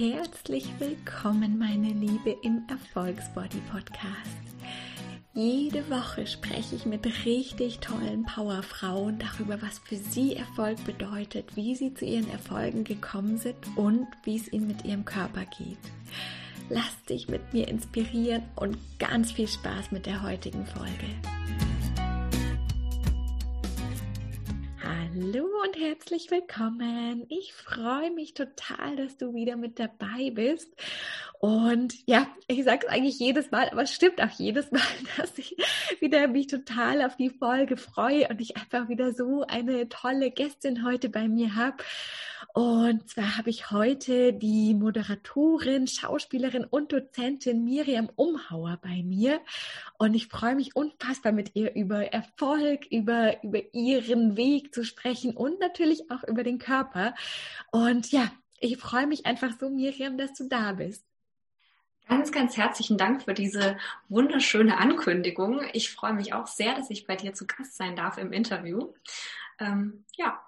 herzlich willkommen, meine Liebe, im Erfolgsbody Podcast. Jede Woche spreche ich mit richtig tollen Powerfrauen darüber, was für sie Erfolg bedeutet, wie sie zu ihren Erfolgen gekommen sind und wie es ihnen mit ihrem Körper geht. Lass dich mit mir inspirieren und ganz viel Spaß mit der heutigen Folge. Hallo und herzlich willkommen. Ich freue mich total, dass du wieder mit dabei bist. Und ja, ich sage es eigentlich jedes Mal, aber es stimmt auch jedes Mal, dass ich wieder mich total auf die Folge freue und ich einfach wieder so eine tolle Gästin heute bei mir habe. Und zwar habe ich heute die Moderatorin, Schauspielerin und Dozentin Miriam Umhauer bei mir. Und ich freue mich unfassbar mit ihr über Erfolg, über, über ihren Weg zu sprechen und natürlich auch über den Körper. Und ja, ich freue mich einfach so, Miriam, dass du da bist. Ganz, ganz herzlichen Dank für diese wunderschöne Ankündigung. Ich freue mich auch sehr, dass ich bei dir zu Gast sein darf im Interview. Ähm, ja,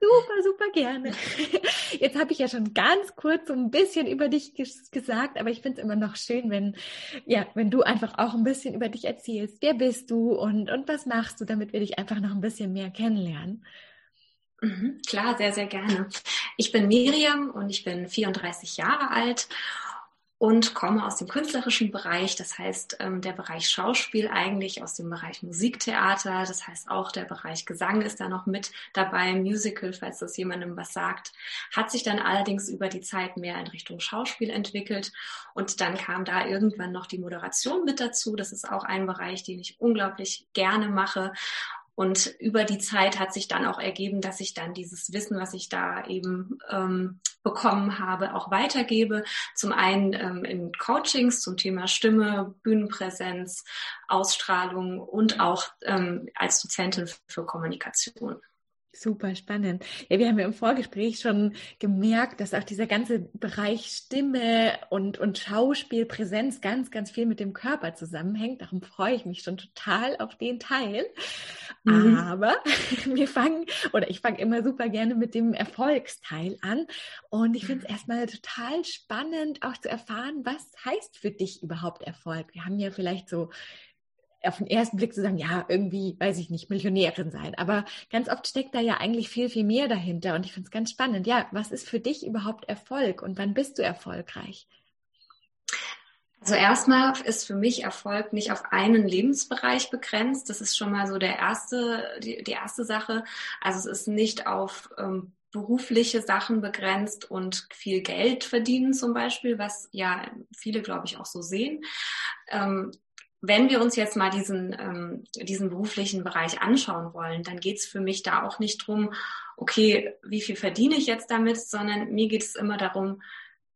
Super, super gerne. Jetzt habe ich ja schon ganz kurz so ein bisschen über dich ges gesagt, aber ich finde es immer noch schön, wenn, ja, wenn du einfach auch ein bisschen über dich erzählst. Wer bist du und, und was machst du, damit wir dich einfach noch ein bisschen mehr kennenlernen? Mhm, klar, sehr, sehr gerne. Ich bin Miriam und ich bin 34 Jahre alt und komme aus dem künstlerischen Bereich, das heißt ähm, der Bereich Schauspiel eigentlich, aus dem Bereich Musiktheater, das heißt auch der Bereich Gesang ist da noch mit dabei, Musical, falls das jemandem was sagt, hat sich dann allerdings über die Zeit mehr in Richtung Schauspiel entwickelt und dann kam da irgendwann noch die Moderation mit dazu, das ist auch ein Bereich, den ich unglaublich gerne mache und über die Zeit hat sich dann auch ergeben, dass ich dann dieses Wissen, was ich da eben ähm, bekommen habe, auch weitergebe. Zum einen ähm, in Coachings zum Thema Stimme, Bühnenpräsenz, Ausstrahlung und auch ähm, als Dozentin für Kommunikation. Super spannend. Ja, wir haben ja im Vorgespräch schon gemerkt, dass auch dieser ganze Bereich Stimme und, und Schauspielpräsenz ganz, ganz viel mit dem Körper zusammenhängt. Darum freue ich mich schon total auf den Teil. Mhm. Aber wir fangen, oder ich fange immer super gerne mit dem Erfolgsteil an. Und ich finde es erstmal total spannend, auch zu erfahren, was heißt für dich überhaupt Erfolg? Wir haben ja vielleicht so auf den ersten Blick zu sagen, ja, irgendwie, weiß ich nicht, Millionärin sein. Aber ganz oft steckt da ja eigentlich viel, viel mehr dahinter. Und ich finde es ganz spannend. Ja, was ist für dich überhaupt Erfolg und wann bist du erfolgreich? Also erstmal ist für mich Erfolg nicht auf einen Lebensbereich begrenzt. Das ist schon mal so der erste, die, die erste Sache. Also es ist nicht auf ähm, berufliche Sachen begrenzt und viel Geld verdienen zum Beispiel, was ja viele, glaube ich, auch so sehen. Ähm, wenn wir uns jetzt mal diesen, ähm, diesen beruflichen Bereich anschauen wollen, dann geht es für mich da auch nicht drum, okay, wie viel verdiene ich jetzt damit, sondern mir geht es immer darum,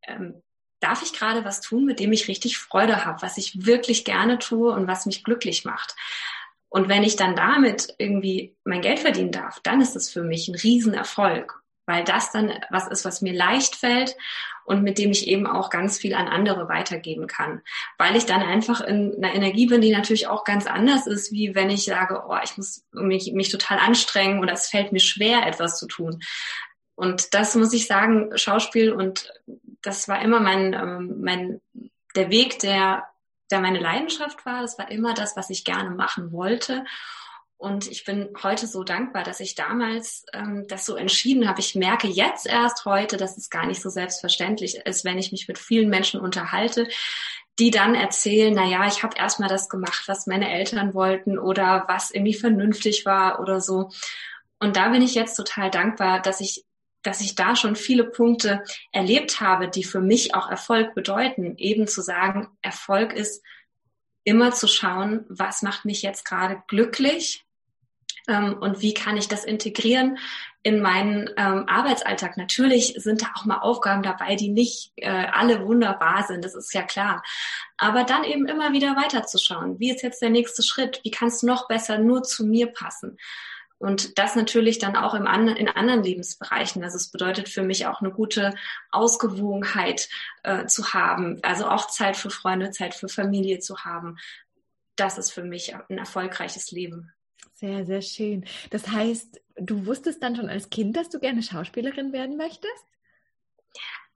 ähm, darf ich gerade was tun, mit dem ich richtig Freude habe, was ich wirklich gerne tue und was mich glücklich macht. Und wenn ich dann damit irgendwie mein Geld verdienen darf, dann ist es für mich ein Riesenerfolg weil das dann was ist, was mir leicht fällt und mit dem ich eben auch ganz viel an andere weitergeben kann. Weil ich dann einfach in einer Energie bin, die natürlich auch ganz anders ist, wie wenn ich sage, oh, ich muss mich, mich total anstrengen oder es fällt mir schwer, etwas zu tun. Und das muss ich sagen, Schauspiel und das war immer mein, ähm, mein, der Weg, der, der meine Leidenschaft war. Das war immer das, was ich gerne machen wollte. Und ich bin heute so dankbar, dass ich damals ähm, das so entschieden habe. Ich merke jetzt erst heute, dass es gar nicht so selbstverständlich ist, wenn ich mich mit vielen Menschen unterhalte, die dann erzählen, na ja, ich habe erstmal das gemacht, was meine Eltern wollten oder was irgendwie vernünftig war oder so. Und da bin ich jetzt total dankbar, dass ich dass ich da schon viele Punkte erlebt habe, die für mich auch Erfolg bedeuten. Eben zu sagen, Erfolg ist immer zu schauen, was macht mich jetzt gerade glücklich ähm, und wie kann ich das integrieren in meinen ähm, Arbeitsalltag. Natürlich sind da auch mal Aufgaben dabei, die nicht äh, alle wunderbar sind, das ist ja klar. Aber dann eben immer wieder weiterzuschauen, wie ist jetzt der nächste Schritt, wie kann es noch besser nur zu mir passen. Und das natürlich dann auch im anderen, in anderen Lebensbereichen. Also es bedeutet für mich auch eine gute Ausgewogenheit äh, zu haben. Also auch Zeit für Freunde, Zeit für Familie zu haben. Das ist für mich ein erfolgreiches Leben. Sehr, sehr schön. Das heißt, du wusstest dann schon als Kind, dass du gerne Schauspielerin werden möchtest?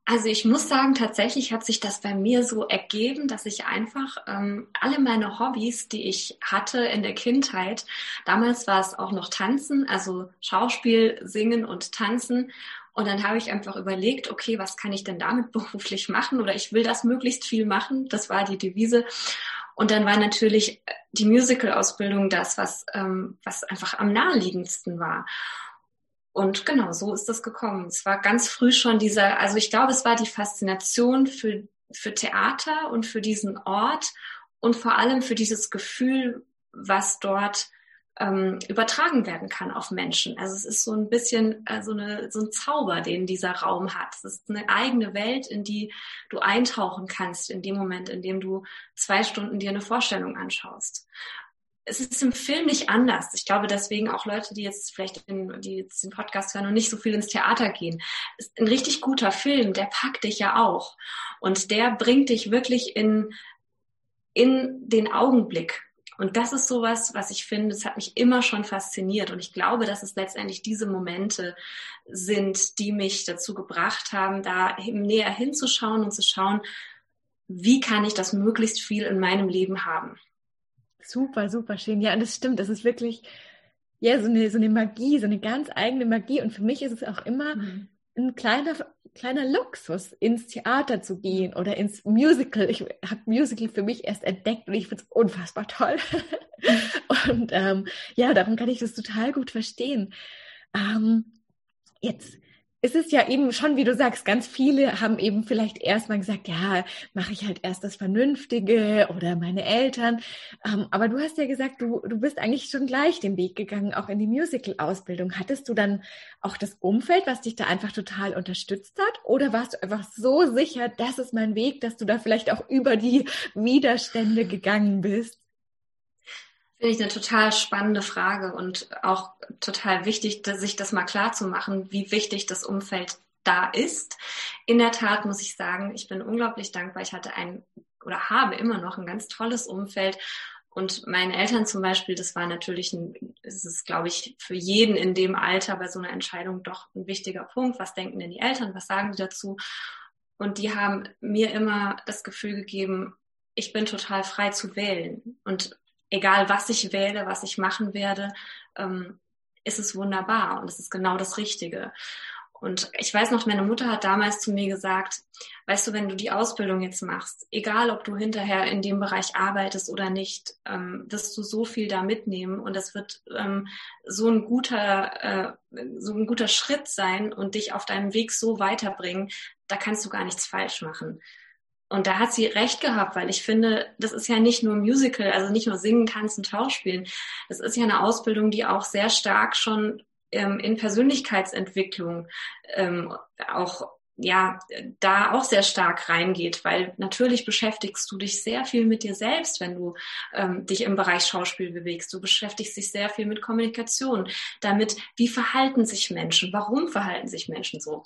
Also ich muss sagen, tatsächlich hat sich das bei mir so ergeben, dass ich einfach ähm, alle meine Hobbys, die ich hatte in der Kindheit, damals war es auch noch Tanzen, also Schauspiel, Singen und Tanzen. Und dann habe ich einfach überlegt, okay, was kann ich denn damit beruflich machen? Oder ich will das möglichst viel machen. Das war die Devise. Und dann war natürlich die Musical-Ausbildung das, was, ähm, was einfach am naheliegendsten war. Und genau, so ist das gekommen. Es war ganz früh schon dieser, also ich glaube, es war die Faszination für, für Theater und für diesen Ort und vor allem für dieses Gefühl, was dort ähm, übertragen werden kann auf Menschen. Also es ist so ein bisschen äh, so, eine, so ein Zauber, den dieser Raum hat. Es ist eine eigene Welt, in die du eintauchen kannst in dem Moment, in dem du zwei Stunden dir eine Vorstellung anschaust es ist im Film nicht anders. Ich glaube deswegen auch Leute, die jetzt vielleicht in, die jetzt den Podcast hören und nicht so viel ins Theater gehen. Ist ein richtig guter Film, der packt dich ja auch. Und der bringt dich wirklich in, in den Augenblick. Und das ist sowas, was ich finde, das hat mich immer schon fasziniert. Und ich glaube, dass es letztendlich diese Momente sind, die mich dazu gebracht haben, da näher hinzuschauen und zu schauen, wie kann ich das möglichst viel in meinem Leben haben. Super, super schön. Ja, und das stimmt. Das ist wirklich, ja, so eine, so eine Magie, so eine ganz eigene Magie. Und für mich ist es auch immer mhm. Ein kleiner, kleiner Luxus, ins Theater zu gehen oder ins Musical. Ich habe Musical für mich erst entdeckt und ich finde es unfassbar toll. und ähm, ja, darum kann ich das total gut verstehen. Ähm, jetzt es ist ja eben schon, wie du sagst, ganz viele haben eben vielleicht erstmal gesagt, ja, mache ich halt erst das Vernünftige oder meine Eltern. Ähm, aber du hast ja gesagt, du, du bist eigentlich schon gleich den Weg gegangen, auch in die Musical-Ausbildung. Hattest du dann auch das Umfeld, was dich da einfach total unterstützt hat? Oder warst du einfach so sicher, das ist mein Weg, dass du da vielleicht auch über die Widerstände gegangen bist? Finde ich eine total spannende Frage und auch total wichtig, sich das mal klar zu machen, wie wichtig das Umfeld da ist. In der Tat muss ich sagen, ich bin unglaublich dankbar. Ich hatte ein oder habe immer noch ein ganz tolles Umfeld. Und meine Eltern zum Beispiel, das war natürlich ein, es ist, glaube ich, für jeden in dem Alter bei so einer Entscheidung doch ein wichtiger Punkt. Was denken denn die Eltern? Was sagen sie dazu? Und die haben mir immer das Gefühl gegeben, ich bin total frei zu wählen. Und egal was ich wähle, was ich machen werde, ähm, ist es wunderbar und es ist genau das Richtige. Und ich weiß noch, meine Mutter hat damals zu mir gesagt, weißt du, wenn du die Ausbildung jetzt machst, egal ob du hinterher in dem Bereich arbeitest oder nicht, ähm, wirst du so viel da mitnehmen und es wird ähm, so ein guter, äh, so ein guter Schritt sein und dich auf deinem Weg so weiterbringen, da kannst du gar nichts falsch machen. Und da hat sie recht gehabt, weil ich finde, das ist ja nicht nur Musical, also nicht nur Singen, Tanzen, Schauspielen. Das ist ja eine Ausbildung, die auch sehr stark schon ähm, in Persönlichkeitsentwicklung ähm, auch ja, da auch sehr stark reingeht, weil natürlich beschäftigst du dich sehr viel mit dir selbst, wenn du ähm, dich im Bereich Schauspiel bewegst. Du beschäftigst dich sehr viel mit Kommunikation, damit, wie verhalten sich Menschen, warum verhalten sich Menschen so.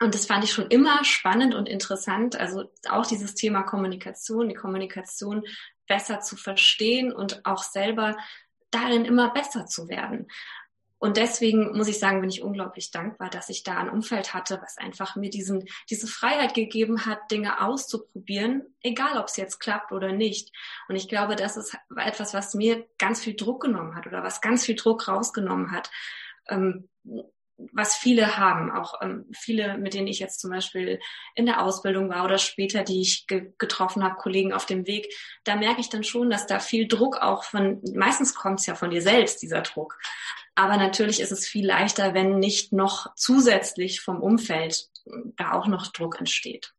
Und das fand ich schon immer spannend und interessant. Also auch dieses Thema Kommunikation, die Kommunikation besser zu verstehen und auch selber darin immer besser zu werden. Und deswegen muss ich sagen, bin ich unglaublich dankbar, dass ich da ein Umfeld hatte, was einfach mir diesen, diese Freiheit gegeben hat, Dinge auszuprobieren, egal ob es jetzt klappt oder nicht. Und ich glaube, das ist etwas, was mir ganz viel Druck genommen hat oder was ganz viel Druck rausgenommen hat. Ähm, was viele haben, auch ähm, viele, mit denen ich jetzt zum Beispiel in der Ausbildung war oder später, die ich ge getroffen habe, Kollegen auf dem Weg, da merke ich dann schon, dass da viel Druck auch von, meistens kommt es ja von dir selbst, dieser Druck. Aber natürlich ist es viel leichter, wenn nicht noch zusätzlich vom Umfeld da auch noch Druck entsteht.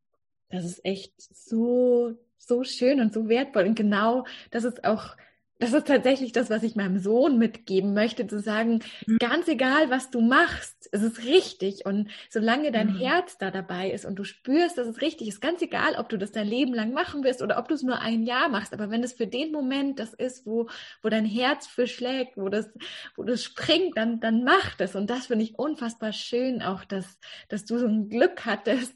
Das ist echt so, so schön und so wertvoll. Und genau das ist auch das ist tatsächlich das, was ich meinem Sohn mitgeben möchte, zu sagen, mhm. ganz egal, was du machst, es ist richtig. Und solange dein mhm. Herz da dabei ist und du spürst, dass es richtig ist, ganz egal, ob du das dein Leben lang machen wirst oder ob du es nur ein Jahr machst, aber wenn es für den Moment das ist, wo, wo dein Herz für schlägt, wo das, wo das springt, dann, dann mach das. Und das finde ich unfassbar schön, auch, dass, dass du so ein Glück hattest,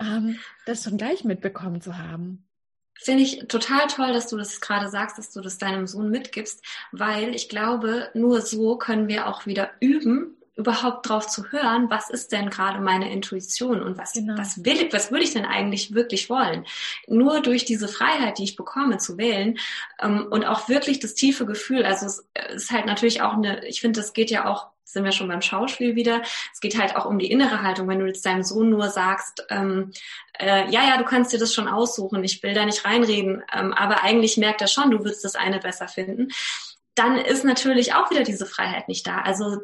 ähm, das schon gleich mitbekommen zu haben. Finde ich total toll, dass du das gerade sagst, dass du das deinem Sohn mitgibst, weil ich glaube, nur so können wir auch wieder üben, überhaupt drauf zu hören, was ist denn gerade meine Intuition und was, genau. was will ich, was würde ich denn eigentlich wirklich wollen? Nur durch diese Freiheit, die ich bekomme zu wählen ähm, und auch wirklich das tiefe Gefühl, also es ist halt natürlich auch eine, ich finde, das geht ja auch sind wir schon beim Schauspiel wieder. Es geht halt auch um die innere Haltung. Wenn du jetzt deinem Sohn nur sagst, ähm, äh, ja, ja, du kannst dir das schon aussuchen, ich will da nicht reinreden, ähm, aber eigentlich merkt er schon, du würdest das eine besser finden, dann ist natürlich auch wieder diese Freiheit nicht da. Also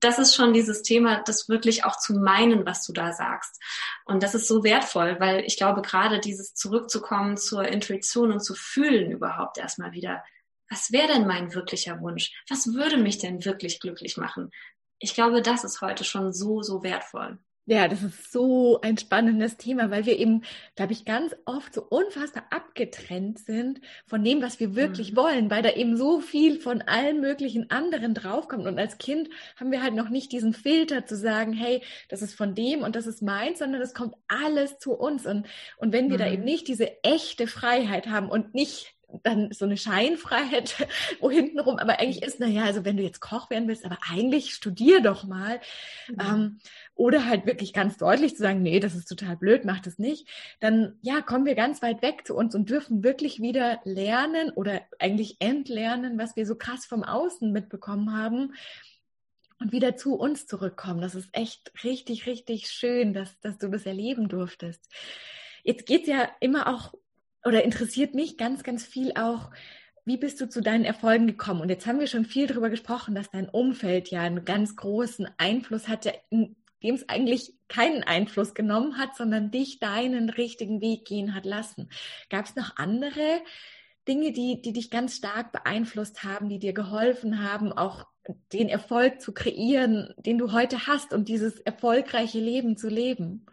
das ist schon dieses Thema, das wirklich auch zu meinen, was du da sagst. Und das ist so wertvoll, weil ich glaube, gerade dieses zurückzukommen zur Intuition und zu fühlen überhaupt erstmal wieder, was wäre denn mein wirklicher Wunsch? Was würde mich denn wirklich glücklich machen? Ich glaube, das ist heute schon so, so wertvoll. Ja, das ist so ein spannendes Thema, weil wir eben, glaube ich, ganz oft so unfassbar abgetrennt sind von dem, was wir wirklich mhm. wollen, weil da eben so viel von allen möglichen anderen draufkommt. Und als Kind haben wir halt noch nicht diesen Filter zu sagen, hey, das ist von dem und das ist meins, sondern es kommt alles zu uns. Und, und wenn wir mhm. da eben nicht diese echte Freiheit haben und nicht dann so eine Scheinfreiheit, wo hintenrum aber eigentlich ist, naja, also wenn du jetzt Koch werden willst, aber eigentlich studier doch mal. Mhm. Ähm, oder halt wirklich ganz deutlich zu sagen, nee, das ist total blöd, mach das nicht. Dann, ja, kommen wir ganz weit weg zu uns und dürfen wirklich wieder lernen oder eigentlich entlernen, was wir so krass vom Außen mitbekommen haben und wieder zu uns zurückkommen. Das ist echt richtig, richtig schön, dass, dass du das erleben durftest. Jetzt geht's ja immer auch oder interessiert mich ganz, ganz viel auch, wie bist du zu deinen Erfolgen gekommen? Und jetzt haben wir schon viel darüber gesprochen, dass dein Umfeld ja einen ganz großen Einfluss hatte, in dem es eigentlich keinen Einfluss genommen hat, sondern dich deinen richtigen Weg gehen hat lassen. Gab es noch andere Dinge, die, die dich ganz stark beeinflusst haben, die dir geholfen haben, auch den Erfolg zu kreieren, den du heute hast und dieses erfolgreiche Leben zu leben?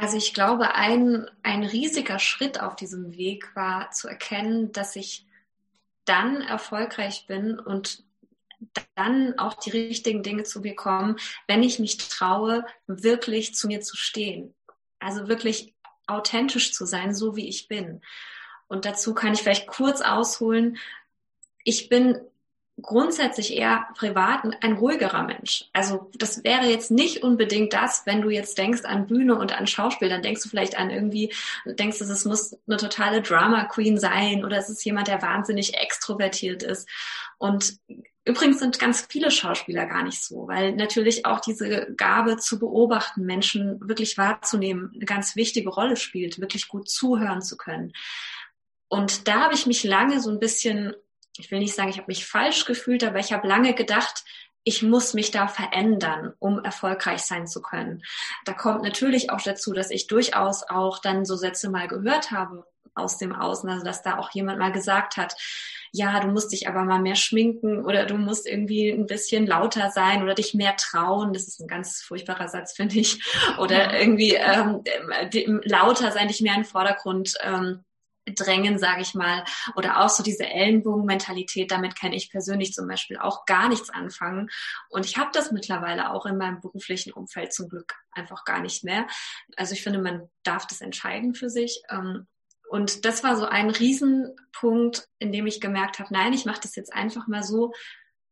Also ich glaube, ein, ein riesiger Schritt auf diesem Weg war zu erkennen, dass ich dann erfolgreich bin und dann auch die richtigen Dinge zu bekommen, wenn ich mich traue, wirklich zu mir zu stehen. Also wirklich authentisch zu sein, so wie ich bin. Und dazu kann ich vielleicht kurz ausholen. Ich bin grundsätzlich eher privat ein ruhigerer Mensch. Also das wäre jetzt nicht unbedingt das, wenn du jetzt denkst an Bühne und an Schauspiel, dann denkst du vielleicht an irgendwie, denkst du, es muss eine totale Drama Queen sein oder es ist jemand, der wahnsinnig extrovertiert ist. Und übrigens sind ganz viele Schauspieler gar nicht so, weil natürlich auch diese Gabe zu beobachten, Menschen wirklich wahrzunehmen, eine ganz wichtige Rolle spielt, wirklich gut zuhören zu können. Und da habe ich mich lange so ein bisschen ich will nicht sagen, ich habe mich falsch gefühlt, aber ich habe lange gedacht, ich muss mich da verändern, um erfolgreich sein zu können. Da kommt natürlich auch dazu, dass ich durchaus auch dann so Sätze mal gehört habe aus dem Außen, also dass da auch jemand mal gesagt hat, ja, du musst dich aber mal mehr schminken oder du musst irgendwie ein bisschen lauter sein oder dich mehr trauen. Das ist ein ganz furchtbarer Satz, finde ich. Oder irgendwie ähm, lauter sein, dich mehr in den Vordergrund ähm, drängen, sage ich mal, oder auch so diese Ellenbogenmentalität, damit kann ich persönlich zum Beispiel auch gar nichts anfangen. Und ich habe das mittlerweile auch in meinem beruflichen Umfeld zum Glück einfach gar nicht mehr. Also ich finde, man darf das entscheiden für sich. Ähm, und das war so ein Riesenpunkt, in dem ich gemerkt habe, nein, ich mache das jetzt einfach mal so,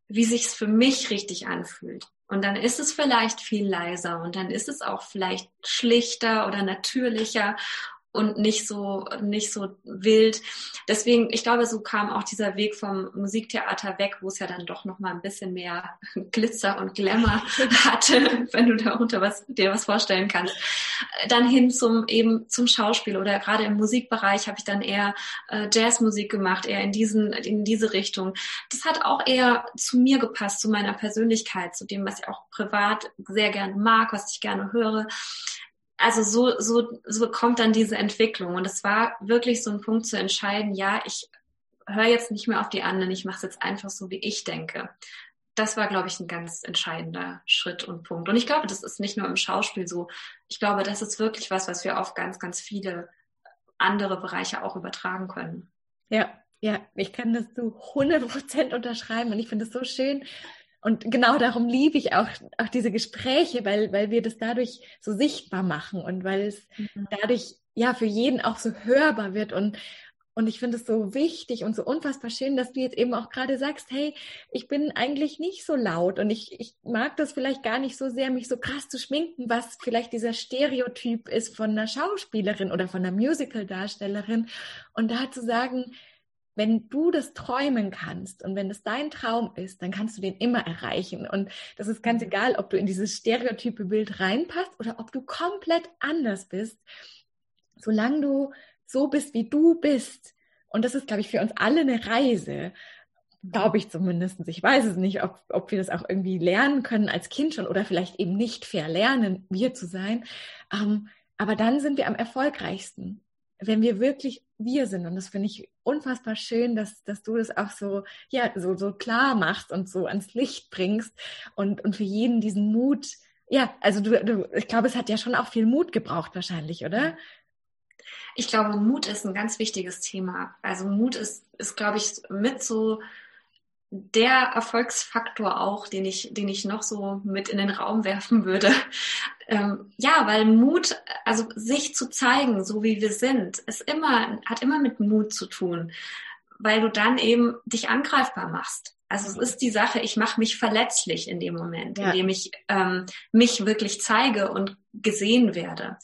wie sich's für mich richtig anfühlt. Und dann ist es vielleicht viel leiser und dann ist es auch vielleicht schlichter oder natürlicher und nicht so, nicht so wild. Deswegen, ich glaube, so kam auch dieser Weg vom Musiktheater weg, wo es ja dann doch noch mal ein bisschen mehr Glitzer und Glamour hatte, wenn du darunter was, dir was vorstellen kannst. Dann hin zum, eben zum Schauspiel oder gerade im Musikbereich habe ich dann eher äh, Jazzmusik gemacht, eher in diesen, in diese Richtung. Das hat auch eher zu mir gepasst, zu meiner Persönlichkeit, zu dem, was ich auch privat sehr gerne mag, was ich gerne höre also so, so, so kommt dann diese Entwicklung. Und es war wirklich so ein Punkt zu entscheiden, ja, ich höre jetzt nicht mehr auf die anderen, ich mache es jetzt einfach so, wie ich denke. Das war, glaube ich, ein ganz entscheidender Schritt und Punkt. Und ich glaube, das ist nicht nur im Schauspiel so. Ich glaube, das ist wirklich was, was wir auf ganz, ganz viele andere Bereiche auch übertragen können. Ja, ja, ich kann das zu 100 Prozent unterschreiben und ich finde es so schön, und genau darum liebe ich auch, auch diese Gespräche, weil, weil wir das dadurch so sichtbar machen und weil es mhm. dadurch ja für jeden auch so hörbar wird und Und ich finde es so wichtig und so unfassbar schön, dass du jetzt eben auch gerade sagst, hey, ich bin eigentlich nicht so laut und ich, ich mag das vielleicht gar nicht so sehr, mich so krass zu schminken, was vielleicht dieser Stereotyp ist von einer Schauspielerin oder von einer Musical-Darstellerin. Und da zu sagen, wenn du das träumen kannst und wenn es dein Traum ist, dann kannst du den immer erreichen. Und das ist ganz mhm. egal, ob du in dieses stereotype Bild reinpasst oder ob du komplett anders bist. Solange du so bist, wie du bist. Und das ist, glaube ich, für uns alle eine Reise. Glaube ich zumindest. Ich weiß es nicht, ob, ob wir das auch irgendwie lernen können als Kind schon oder vielleicht eben nicht verlernen, wir zu sein. Ähm, aber dann sind wir am erfolgreichsten, wenn wir wirklich wir sind. Und das finde ich unfassbar schön, dass, dass du das auch so, ja, so, so klar machst und so ans Licht bringst und, und für jeden diesen Mut, ja, also du, du, ich glaube, es hat ja schon auch viel Mut gebraucht wahrscheinlich, oder? Ich glaube, Mut ist ein ganz wichtiges Thema. Also Mut ist, ist glaube ich, mit so der Erfolgsfaktor auch, den ich, den ich noch so mit in den Raum werfen würde. Ähm, ja, weil Mut, also sich zu zeigen, so wie wir sind, ist immer, hat immer mit Mut zu tun, weil du dann eben dich angreifbar machst. Also es ist die Sache, ich mache mich verletzlich in dem Moment, ja. in dem ich ähm, mich wirklich zeige und gesehen werde.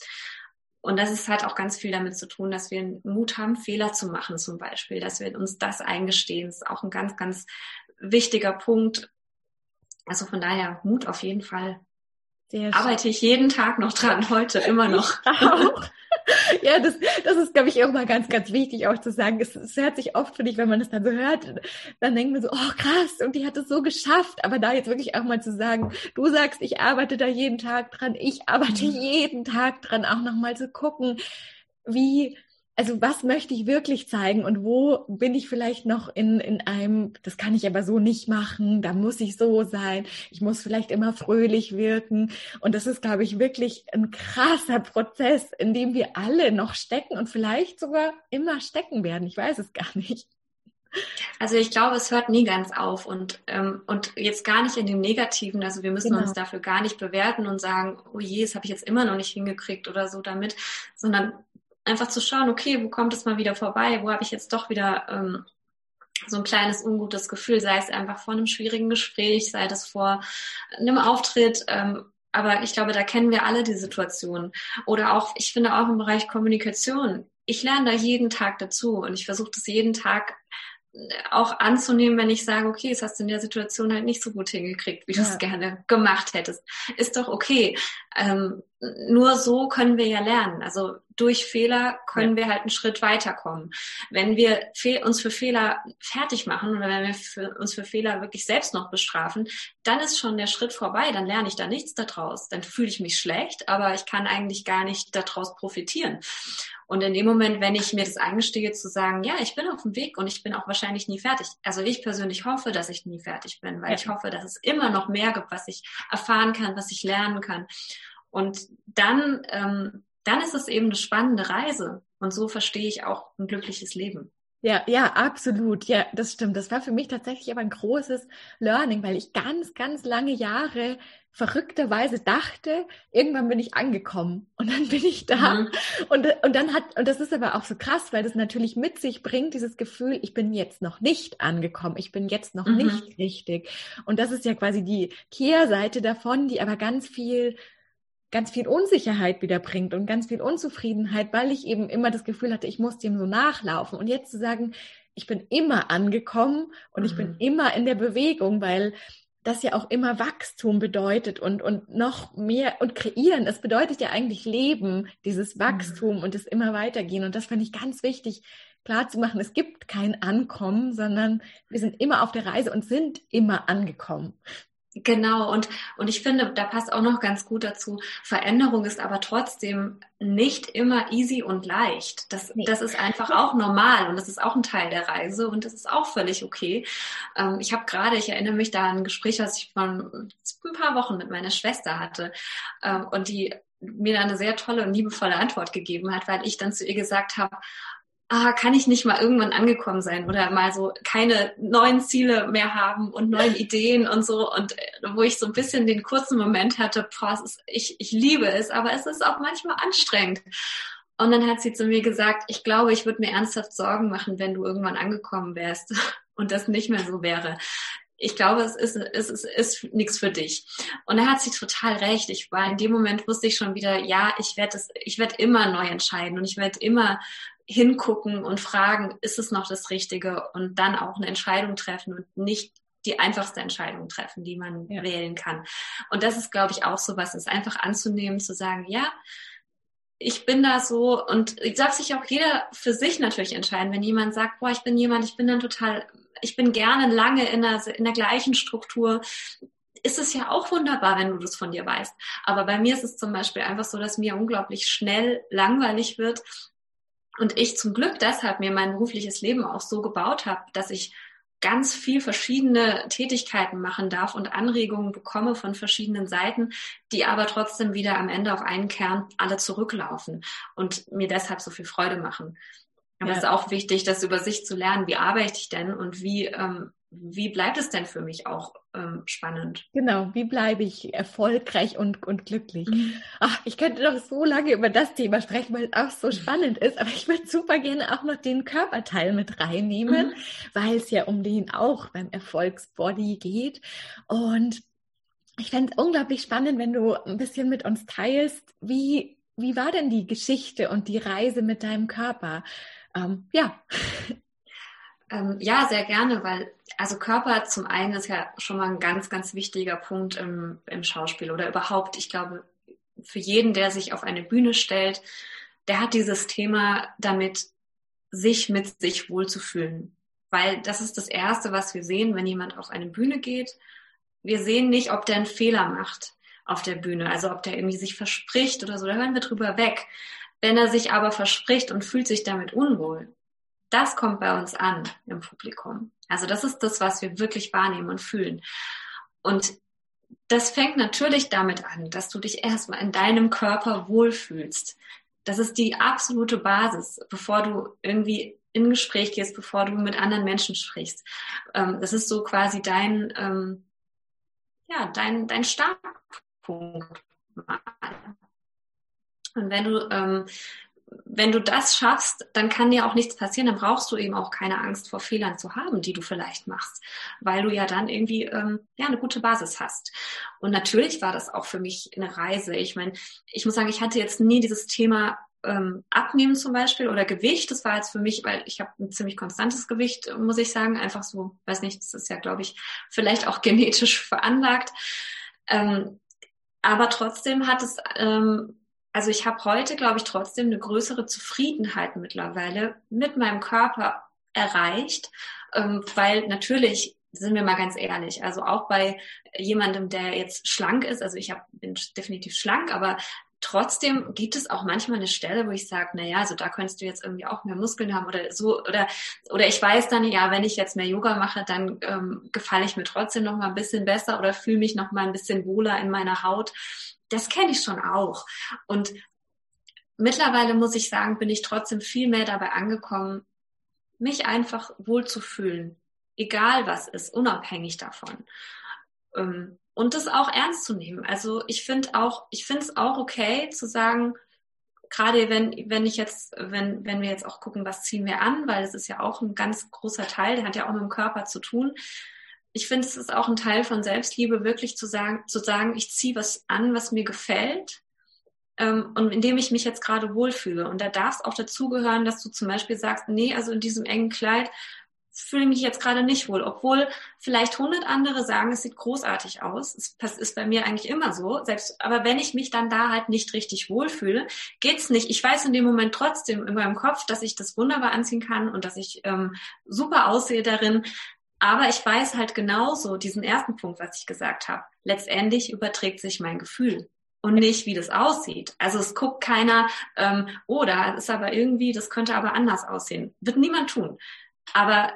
Und das ist halt auch ganz viel damit zu tun, dass wir Mut haben, Fehler zu machen zum Beispiel, dass wir uns das eingestehen. Das ist auch ein ganz, ganz wichtiger Punkt. Also von daher Mut auf jeden Fall. Sehr Arbeite ich jeden Tag noch dran, heute immer noch. ja, das, das ist, glaube ich, auch mal ganz, ganz wichtig auch zu sagen. Es, es hört sich oft, finde ich, wenn man das dann so hört, dann denkt man so, oh krass, und die hat es so geschafft. Aber da jetzt wirklich auch mal zu sagen, du sagst, ich arbeite da jeden Tag dran, ich arbeite mhm. jeden Tag dran, auch nochmal zu gucken, wie also was möchte ich wirklich zeigen und wo bin ich vielleicht noch in, in einem, das kann ich aber so nicht machen, da muss ich so sein, ich muss vielleicht immer fröhlich wirken. Und das ist, glaube ich, wirklich ein krasser Prozess, in dem wir alle noch stecken und vielleicht sogar immer stecken werden. Ich weiß es gar nicht. Also ich glaube, es hört nie ganz auf und, ähm, und jetzt gar nicht in dem Negativen. Also wir müssen genau. uns dafür gar nicht bewerten und sagen, oh je, das habe ich jetzt immer noch nicht hingekriegt oder so damit, sondern einfach zu schauen, okay, wo kommt es mal wieder vorbei? Wo habe ich jetzt doch wieder ähm, so ein kleines ungutes Gefühl, sei es einfach vor einem schwierigen Gespräch, sei das vor einem Auftritt. Ähm, aber ich glaube, da kennen wir alle die Situation. Oder auch, ich finde auch im Bereich Kommunikation. Ich lerne da jeden Tag dazu und ich versuche das jeden Tag auch anzunehmen, wenn ich sage, okay, es hast du in der Situation halt nicht so gut hingekriegt, wie ja. du es gerne gemacht hättest. Ist doch okay. Ähm, nur so können wir ja lernen. Also durch Fehler können ja. wir halt einen Schritt weiterkommen. Wenn wir uns für Fehler fertig machen oder wenn wir für uns für Fehler wirklich selbst noch bestrafen, dann ist schon der Schritt vorbei. Dann lerne ich da nichts daraus. Dann fühle ich mich schlecht, aber ich kann eigentlich gar nicht daraus profitieren. Und in dem Moment, wenn ich mir das eingestehe, zu sagen, ja, ich bin auf dem Weg und ich bin auch wahrscheinlich nie fertig. Also ich persönlich hoffe, dass ich nie fertig bin, weil ja. ich hoffe, dass es immer noch mehr gibt, was ich erfahren kann, was ich lernen kann. Und dann, ähm, dann ist es eben eine spannende Reise. Und so verstehe ich auch ein glückliches Leben. Ja, ja, absolut. Ja, das stimmt. Das war für mich tatsächlich aber ein großes Learning, weil ich ganz, ganz lange Jahre verrückterweise dachte, irgendwann bin ich angekommen und dann bin ich da. Mhm. Und, und dann hat, und das ist aber auch so krass, weil das natürlich mit sich bringt, dieses Gefühl, ich bin jetzt noch nicht angekommen, ich bin jetzt noch mhm. nicht richtig. Und das ist ja quasi die Kehrseite davon, die aber ganz viel ganz viel Unsicherheit wieder bringt und ganz viel Unzufriedenheit, weil ich eben immer das Gefühl hatte, ich muss dem so nachlaufen. Und jetzt zu sagen, ich bin immer angekommen und mhm. ich bin mhm. immer in der Bewegung, weil das ja auch immer Wachstum bedeutet und, und noch mehr und kreieren. Es bedeutet ja eigentlich Leben, dieses Wachstum mhm. und das immer weitergehen. Und das fand ich ganz wichtig, klar zu machen. Es gibt kein Ankommen, sondern wir sind immer auf der Reise und sind immer angekommen. Genau, und, und ich finde, da passt auch noch ganz gut dazu, Veränderung ist aber trotzdem nicht immer easy und leicht. Das, nee. das ist einfach auch normal und das ist auch ein Teil der Reise und das ist auch völlig okay. Ähm, ich habe gerade, ich erinnere mich da an ein Gespräch, was ich vor ein paar Wochen mit meiner Schwester hatte ähm, und die mir da eine sehr tolle und liebevolle Antwort gegeben hat, weil ich dann zu ihr gesagt habe, ah, kann ich nicht mal irgendwann angekommen sein oder mal so keine neuen Ziele mehr haben und neuen Ideen und so und äh, wo ich so ein bisschen den kurzen Moment hatte, boah, ist, ich, ich liebe es, aber es ist auch manchmal anstrengend. Und dann hat sie zu mir gesagt, ich glaube, ich würde mir ernsthaft Sorgen machen, wenn du irgendwann angekommen wärst und das nicht mehr so wäre. Ich glaube, es ist, es ist, ist nichts für dich. Und da hat sie total recht. Ich war in dem Moment wusste ich schon wieder, ja, ich werde es, ich werde immer neu entscheiden und ich werde immer hingucken und fragen, ist es noch das Richtige und dann auch eine Entscheidung treffen und nicht die einfachste Entscheidung treffen, die man ja. wählen kann. Und das ist, glaube ich, auch so was, ist einfach anzunehmen, zu sagen, ja, ich bin da so und ich darf sich auch jeder für sich natürlich entscheiden. Wenn jemand sagt, boah, ich bin jemand, ich bin dann total, ich bin gerne lange in der, in der gleichen Struktur, ist es ja auch wunderbar, wenn du das von dir weißt. Aber bei mir ist es zum Beispiel einfach so, dass mir unglaublich schnell langweilig wird und ich zum Glück deshalb mir mein berufliches Leben auch so gebaut habe, dass ich ganz viel verschiedene Tätigkeiten machen darf und Anregungen bekomme von verschiedenen Seiten, die aber trotzdem wieder am Ende auf einen Kern alle zurücklaufen und mir deshalb so viel Freude machen. Aber ja. es ist auch wichtig, das über sich zu lernen. Wie arbeite ich denn und wie ähm, wie bleibt es denn für mich auch ähm, spannend? Genau, wie bleibe ich erfolgreich und, und glücklich? Mhm. Ach, ich könnte doch so lange über das Thema sprechen, weil es auch so spannend ist, aber ich würde super gerne auch noch den Körperteil mit reinnehmen, mhm. weil es ja um den auch beim Erfolgsbody geht. Und ich fände es unglaublich spannend, wenn du ein bisschen mit uns teilst, wie, wie war denn die Geschichte und die Reise mit deinem Körper? Ähm, ja. Ähm, ja, sehr gerne, weil also Körper zum einen ist ja schon mal ein ganz, ganz wichtiger Punkt im, im Schauspiel oder überhaupt, ich glaube, für jeden, der sich auf eine Bühne stellt, der hat dieses Thema damit, sich mit sich wohlzufühlen. Weil das ist das Erste, was wir sehen, wenn jemand auf eine Bühne geht. Wir sehen nicht, ob der einen Fehler macht auf der Bühne, also ob der irgendwie sich verspricht oder so, da hören wir drüber weg. Wenn er sich aber verspricht und fühlt sich damit unwohl, das kommt bei uns an im Publikum. Also das ist das, was wir wirklich wahrnehmen und fühlen. Und das fängt natürlich damit an, dass du dich erstmal in deinem Körper wohlfühlst. Das ist die absolute Basis, bevor du irgendwie in Gespräch gehst, bevor du mit anderen Menschen sprichst. Ähm, das ist so quasi dein, ähm, ja, dein, dein Startpunkt. Und wenn du ähm, wenn du das schaffst, dann kann dir auch nichts passieren. Dann brauchst du eben auch keine Angst vor Fehlern zu haben, die du vielleicht machst, weil du ja dann irgendwie ähm, ja eine gute Basis hast. Und natürlich war das auch für mich eine Reise. Ich meine, ich muss sagen, ich hatte jetzt nie dieses Thema ähm, Abnehmen zum Beispiel oder Gewicht. Das war jetzt für mich, weil ich habe ein ziemlich konstantes Gewicht, muss ich sagen, einfach so, weiß nicht, das ist ja, glaube ich, vielleicht auch genetisch veranlagt. Ähm, aber trotzdem hat es ähm, also ich habe heute, glaube ich, trotzdem eine größere Zufriedenheit mittlerweile mit meinem Körper erreicht, ähm, weil natürlich sind wir mal ganz ehrlich, also auch bei jemandem, der jetzt schlank ist, also ich hab, bin definitiv schlank, aber trotzdem gibt es auch manchmal eine Stelle, wo ich sage, na ja, also da könntest du jetzt irgendwie auch mehr Muskeln haben oder so oder oder ich weiß dann ja, wenn ich jetzt mehr Yoga mache, dann ähm, gefalle ich mir trotzdem noch mal ein bisschen besser oder fühle mich noch mal ein bisschen wohler in meiner Haut das kenne ich schon auch. Und mittlerweile muss ich sagen, bin ich trotzdem viel mehr dabei angekommen, mich einfach wohlzufühlen, egal was ist, unabhängig davon. Ähm, und das auch ernst zu nehmen. Also ich finde auch, ich finde es auch okay zu sagen, gerade wenn, wenn ich jetzt, wenn, wenn wir jetzt auch gucken, was ziehen wir an, weil es ist ja auch ein ganz großer Teil, der hat ja auch mit dem Körper zu tun ich finde, es ist auch ein Teil von Selbstliebe, wirklich zu sagen, zu sagen, ich ziehe was an, was mir gefällt ähm, und in dem ich mich jetzt gerade wohlfühle. Und da darf es auch dazugehören, dass du zum Beispiel sagst, nee, also in diesem engen Kleid fühle ich mich jetzt gerade nicht wohl, obwohl vielleicht hundert andere sagen, es sieht großartig aus. Es ist bei mir eigentlich immer so. Selbst, aber wenn ich mich dann da halt nicht richtig wohlfühle, geht's nicht. Ich weiß in dem Moment trotzdem in meinem Kopf, dass ich das wunderbar anziehen kann und dass ich ähm, super aussehe darin. Aber ich weiß halt genauso diesen ersten Punkt, was ich gesagt habe. Letztendlich überträgt sich mein Gefühl und nicht, wie das aussieht. Also es guckt keiner, ähm, oh, da ist aber irgendwie, das könnte aber anders aussehen. Wird niemand tun. Aber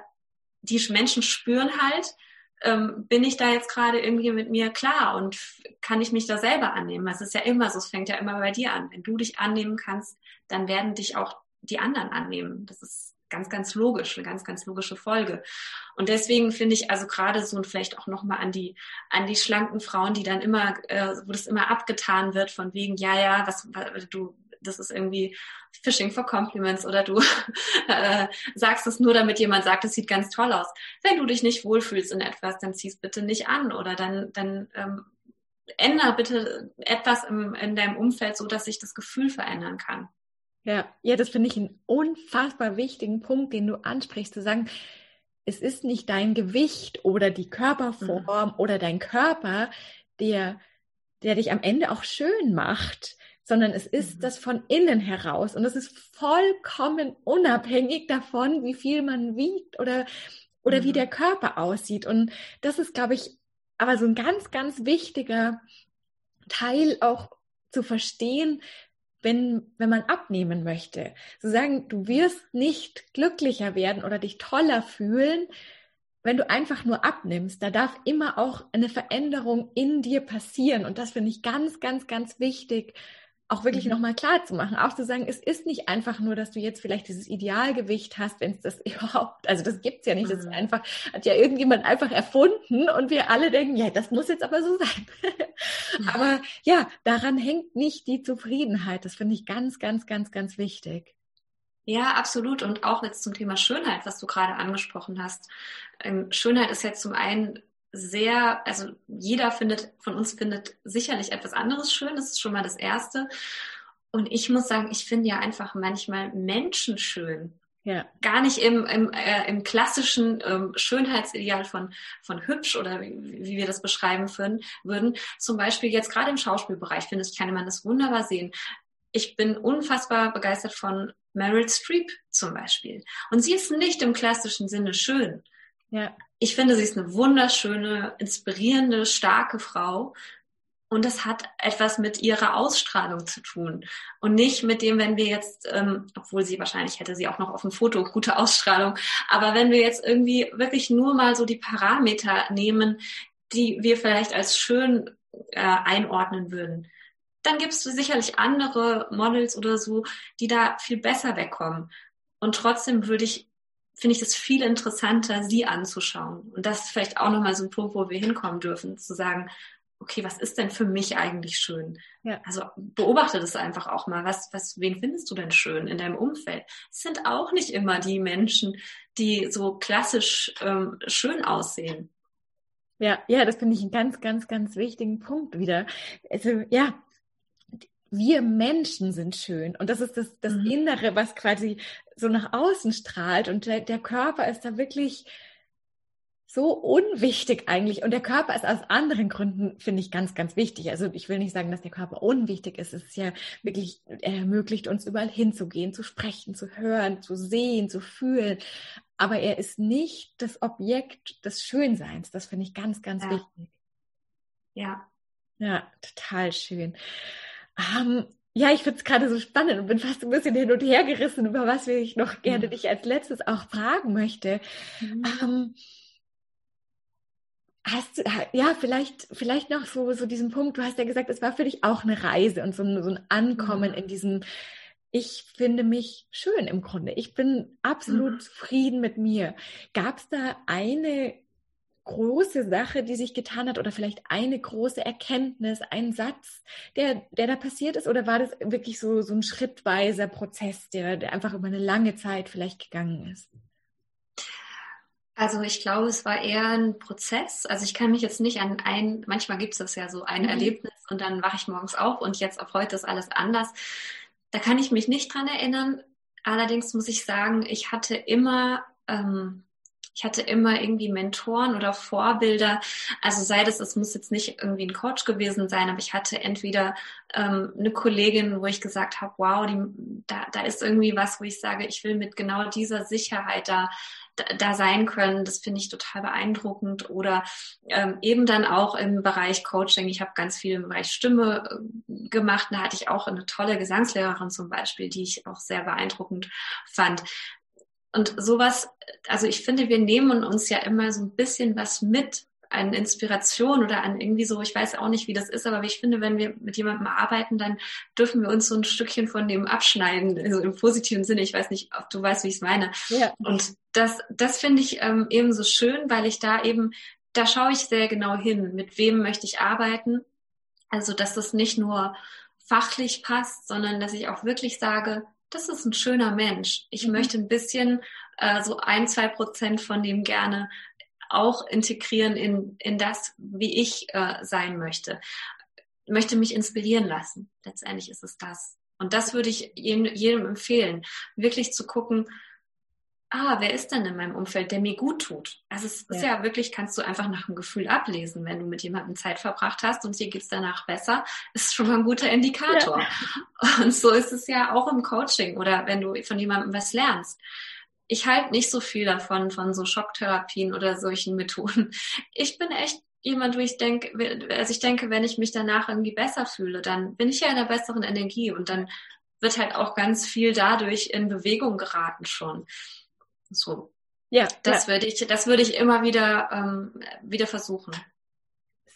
die Menschen spüren halt, ähm, bin ich da jetzt gerade irgendwie mit mir klar und kann ich mich da selber annehmen? Es ist ja immer so, es fängt ja immer bei dir an. Wenn du dich annehmen kannst, dann werden dich auch die anderen annehmen. Das ist ganz, ganz logisch, eine ganz, ganz logische Folge. Und deswegen finde ich also gerade so und vielleicht auch nochmal an die, an die schlanken Frauen, die dann immer, äh, wo das immer abgetan wird von wegen, ja, ja, was, du, das ist irgendwie Fishing for Compliments oder du äh, sagst es nur, damit jemand sagt, es sieht ganz toll aus. Wenn du dich nicht wohlfühlst in etwas, dann zieh es bitte nicht an oder dann, dann ähm, ändere bitte etwas im, in deinem Umfeld, so dass sich das Gefühl verändern kann. Ja, ja, das finde ich einen unfassbar wichtigen Punkt, den du ansprichst, zu sagen, es ist nicht dein Gewicht oder die Körperform mhm. oder dein Körper, der, der dich am Ende auch schön macht, sondern es ist mhm. das von innen heraus und es ist vollkommen unabhängig davon, wie viel man wiegt oder, oder mhm. wie der Körper aussieht. Und das ist, glaube ich, aber so ein ganz, ganz wichtiger Teil auch zu verstehen, wenn, wenn man abnehmen möchte. Zu sagen, du wirst nicht glücklicher werden oder dich toller fühlen, wenn du einfach nur abnimmst. Da darf immer auch eine Veränderung in dir passieren. Und das finde ich ganz, ganz, ganz wichtig, auch wirklich mhm. nochmal klar zu machen, auch zu sagen, es ist nicht einfach nur, dass du jetzt vielleicht dieses Idealgewicht hast, wenn es das überhaupt, also das gibt's ja nicht, das ist mhm. einfach, hat ja irgendjemand einfach erfunden und wir alle denken, ja, das muss jetzt aber so sein. Mhm. aber ja, daran hängt nicht die Zufriedenheit. Das finde ich ganz, ganz, ganz, ganz wichtig. Ja, absolut. Und auch jetzt zum Thema Schönheit, was du gerade angesprochen hast. Ähm, Schönheit ist jetzt zum einen sehr, also jeder findet, von uns findet sicherlich etwas anderes schön. Das ist schon mal das Erste. Und ich muss sagen, ich finde ja einfach manchmal Menschen schön. Ja. Gar nicht im, im, äh, im klassischen ähm, Schönheitsideal von, von hübsch oder wie, wie wir das beschreiben würden, würden. Zum Beispiel jetzt gerade im Schauspielbereich, finde ich, kann man das wunderbar sehen. Ich bin unfassbar begeistert von Meryl Streep zum Beispiel. Und sie ist nicht im klassischen Sinne schön. Ja ich finde, sie ist eine wunderschöne, inspirierende, starke Frau. Und das hat etwas mit ihrer Ausstrahlung zu tun. Und nicht mit dem, wenn wir jetzt, ähm, obwohl sie wahrscheinlich hätte sie auch noch auf dem Foto gute Ausstrahlung, aber wenn wir jetzt irgendwie wirklich nur mal so die Parameter nehmen, die wir vielleicht als schön äh, einordnen würden, dann gibt es sicherlich andere Models oder so, die da viel besser wegkommen. Und trotzdem würde ich finde ich es viel interessanter, sie anzuschauen. Und das ist vielleicht auch nochmal so ein Punkt, wo wir hinkommen dürfen, zu sagen, okay, was ist denn für mich eigentlich schön? Ja. Also beobachte das einfach auch mal. Was, was, wen findest du denn schön in deinem Umfeld? Es sind auch nicht immer die Menschen, die so klassisch ähm, schön aussehen. Ja, ja, das finde ich einen ganz, ganz, ganz wichtigen Punkt wieder. Also ja, wir Menschen sind schön. Und das ist das, das mhm. Innere, was quasi so nach außen strahlt. Und der, der Körper ist da wirklich so unwichtig eigentlich. Und der Körper ist aus anderen Gründen, finde ich, ganz, ganz wichtig. Also ich will nicht sagen, dass der Körper unwichtig ist. Es ist ja wirklich, er ermöglicht uns überall hinzugehen, zu sprechen, zu hören, zu sehen, zu fühlen. Aber er ist nicht das Objekt des Schönseins. Das finde ich ganz, ganz ja. wichtig. Ja. Ja, total schön. Um, ähm, ja, ich finde es gerade so spannend und bin fast ein bisschen hin und her gerissen, über was ich noch gerne mhm. dich als letztes auch fragen möchte. Mhm. Ähm, hast du, ja, vielleicht, vielleicht noch so, so diesen Punkt, du hast ja gesagt, es war für dich auch eine Reise und so ein, so ein Ankommen mhm. in diesem, ich finde mich schön im Grunde. Ich bin absolut mhm. zufrieden mit mir. Gab es da eine große Sache, die sich getan hat oder vielleicht eine große Erkenntnis, ein Satz, der, der da passiert ist? Oder war das wirklich so, so ein schrittweiser Prozess, der, der einfach über eine lange Zeit vielleicht gegangen ist? Also ich glaube, es war eher ein Prozess. Also ich kann mich jetzt nicht an ein, manchmal gibt es das ja so ein mhm. Erlebnis und dann wache ich morgens auf und jetzt auf heute ist alles anders. Da kann ich mich nicht dran erinnern. Allerdings muss ich sagen, ich hatte immer ähm, ich hatte immer irgendwie Mentoren oder Vorbilder. Also sei das, es muss jetzt nicht irgendwie ein Coach gewesen sein, aber ich hatte entweder ähm, eine Kollegin, wo ich gesagt habe, wow, die, da, da ist irgendwie was, wo ich sage, ich will mit genau dieser Sicherheit da da sein können. Das finde ich total beeindruckend. Oder ähm, eben dann auch im Bereich Coaching. Ich habe ganz viel im Bereich Stimme äh, gemacht. Da hatte ich auch eine tolle Gesangslehrerin zum Beispiel, die ich auch sehr beeindruckend fand. Und sowas, also ich finde, wir nehmen uns ja immer so ein bisschen was mit an Inspiration oder an irgendwie so, ich weiß auch nicht, wie das ist, aber ich finde, wenn wir mit jemandem arbeiten, dann dürfen wir uns so ein Stückchen von dem abschneiden, also im positiven Sinne. Ich weiß nicht, ob du weißt, wie ich es meine. Ja. Und das, das finde ich ähm, eben so schön, weil ich da eben, da schaue ich sehr genau hin, mit wem möchte ich arbeiten. Also, dass das nicht nur fachlich passt, sondern dass ich auch wirklich sage, das ist ein schöner Mensch. Ich mhm. möchte ein bisschen äh, so ein, zwei Prozent von dem gerne auch integrieren in, in das, wie ich äh, sein möchte. Ich möchte mich inspirieren lassen. Letztendlich ist es das. Und das würde ich jedem, jedem empfehlen, wirklich zu gucken, ah, wer ist denn in meinem Umfeld, der mir gut tut? Also es ist ja. ja wirklich, kannst du einfach nach dem Gefühl ablesen, wenn du mit jemandem Zeit verbracht hast und dir geht's danach besser, ist schon mal ein guter Indikator. Ja. Und so ist es ja auch im Coaching oder wenn du von jemandem was lernst. Ich halte nicht so viel davon, von so Schocktherapien oder solchen Methoden. Ich bin echt jemand, wo ich denke, also ich denke, wenn ich mich danach irgendwie besser fühle, dann bin ich ja in einer besseren Energie und dann wird halt auch ganz viel dadurch in Bewegung geraten schon. So. Ja. Das ja. würde ich, das würde ich immer wieder, ähm, wieder versuchen.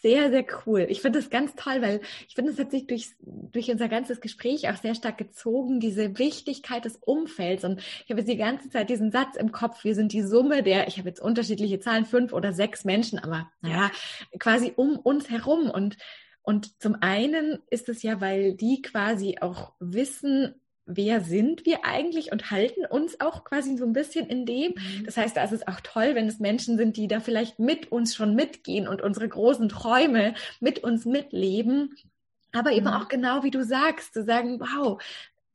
Sehr, sehr cool. Ich finde das ganz toll, weil ich finde, es hat sich durch, durch unser ganzes Gespräch auch sehr stark gezogen, diese Wichtigkeit des Umfelds. Und ich habe jetzt die ganze Zeit diesen Satz im Kopf, wir sind die Summe der, ich habe jetzt unterschiedliche Zahlen, fünf oder sechs Menschen, aber naja, quasi um uns herum. Und, und zum einen ist es ja, weil die quasi auch wissen, wer sind wir eigentlich und halten uns auch quasi so ein bisschen in dem. Mhm. Das heißt, da ist es auch toll, wenn es Menschen sind, die da vielleicht mit uns schon mitgehen und unsere großen Träume mit uns mitleben. Aber eben mhm. auch genau wie du sagst, zu sagen, wow,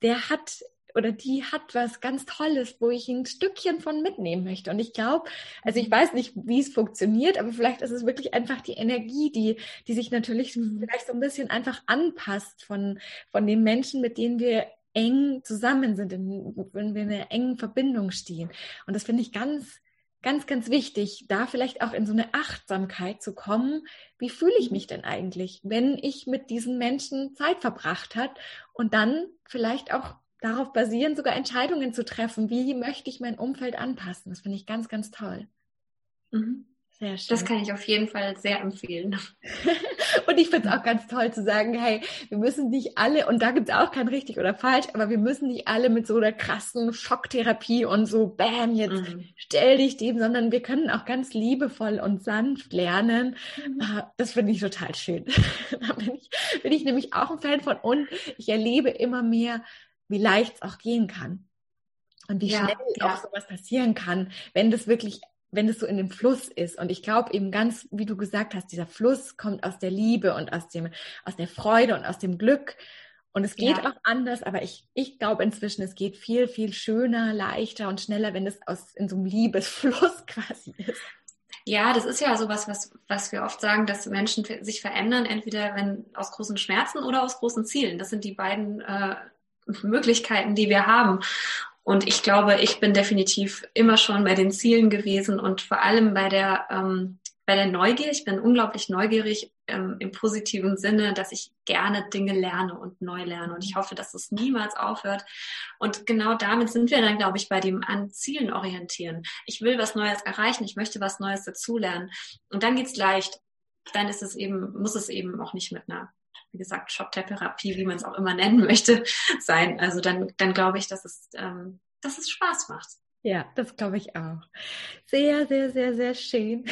der hat oder die hat was ganz Tolles, wo ich ein Stückchen von mitnehmen möchte. Und ich glaube, also ich mhm. weiß nicht, wie es funktioniert, aber vielleicht ist es wirklich einfach die Energie, die, die sich natürlich mhm. vielleicht so ein bisschen einfach anpasst von, von den Menschen, mit denen wir eng zusammen sind, wenn wir in einer engen Verbindung stehen. Und das finde ich ganz, ganz, ganz wichtig, da vielleicht auch in so eine Achtsamkeit zu kommen. Wie fühle ich mich denn eigentlich, wenn ich mit diesen Menschen Zeit verbracht hat und dann vielleicht auch darauf basieren, sogar Entscheidungen zu treffen, wie möchte ich mein Umfeld anpassen. Das finde ich ganz, ganz toll. Mhm. Sehr schön. Das kann ich auf jeden Fall sehr empfehlen. und ich finde es auch ganz toll zu sagen, hey, wir müssen nicht alle, und da gibt es auch kein richtig oder falsch, aber wir müssen nicht alle mit so einer krassen Schocktherapie und so, bam, jetzt mhm. stell dich dem, sondern wir können auch ganz liebevoll und sanft lernen. Mhm. Ah, das finde ich total schön. da bin ich, bin ich nämlich auch ein Fan von und ich erlebe immer mehr, wie leicht es auch gehen kann. Und wie ja, schnell ja. auch sowas passieren kann, wenn das wirklich wenn es so in dem Fluss ist. Und ich glaube eben ganz, wie du gesagt hast, dieser Fluss kommt aus der Liebe und aus dem, aus der Freude und aus dem Glück. Und es geht ja. auch anders, aber ich, ich glaube inzwischen, es geht viel, viel schöner, leichter und schneller, wenn es aus, in so einem Liebesfluss quasi ist. Ja, das ist ja sowas, was, was wir oft sagen, dass Menschen sich verändern, entweder wenn aus großen Schmerzen oder aus großen Zielen. Das sind die beiden äh, Möglichkeiten, die wir haben. Und ich glaube, ich bin definitiv immer schon bei den Zielen gewesen und vor allem bei der, ähm, bei der Neugier. Ich bin unglaublich neugierig ähm, im positiven Sinne, dass ich gerne Dinge lerne und neu lerne. Und ich hoffe, dass es niemals aufhört. Und genau damit sind wir dann, glaube ich, bei dem an Zielen orientieren. Ich will was Neues erreichen. Ich möchte was Neues dazulernen. Und dann geht's leicht. Dann ist es eben, muss es eben auch nicht mit einer wie gesagt, Schocktherapie, wie man es auch immer nennen möchte, sein. Also dann, dann glaube ich, dass es, ähm, dass es Spaß macht. Ja, das glaube ich auch. Sehr, sehr, sehr, sehr schön.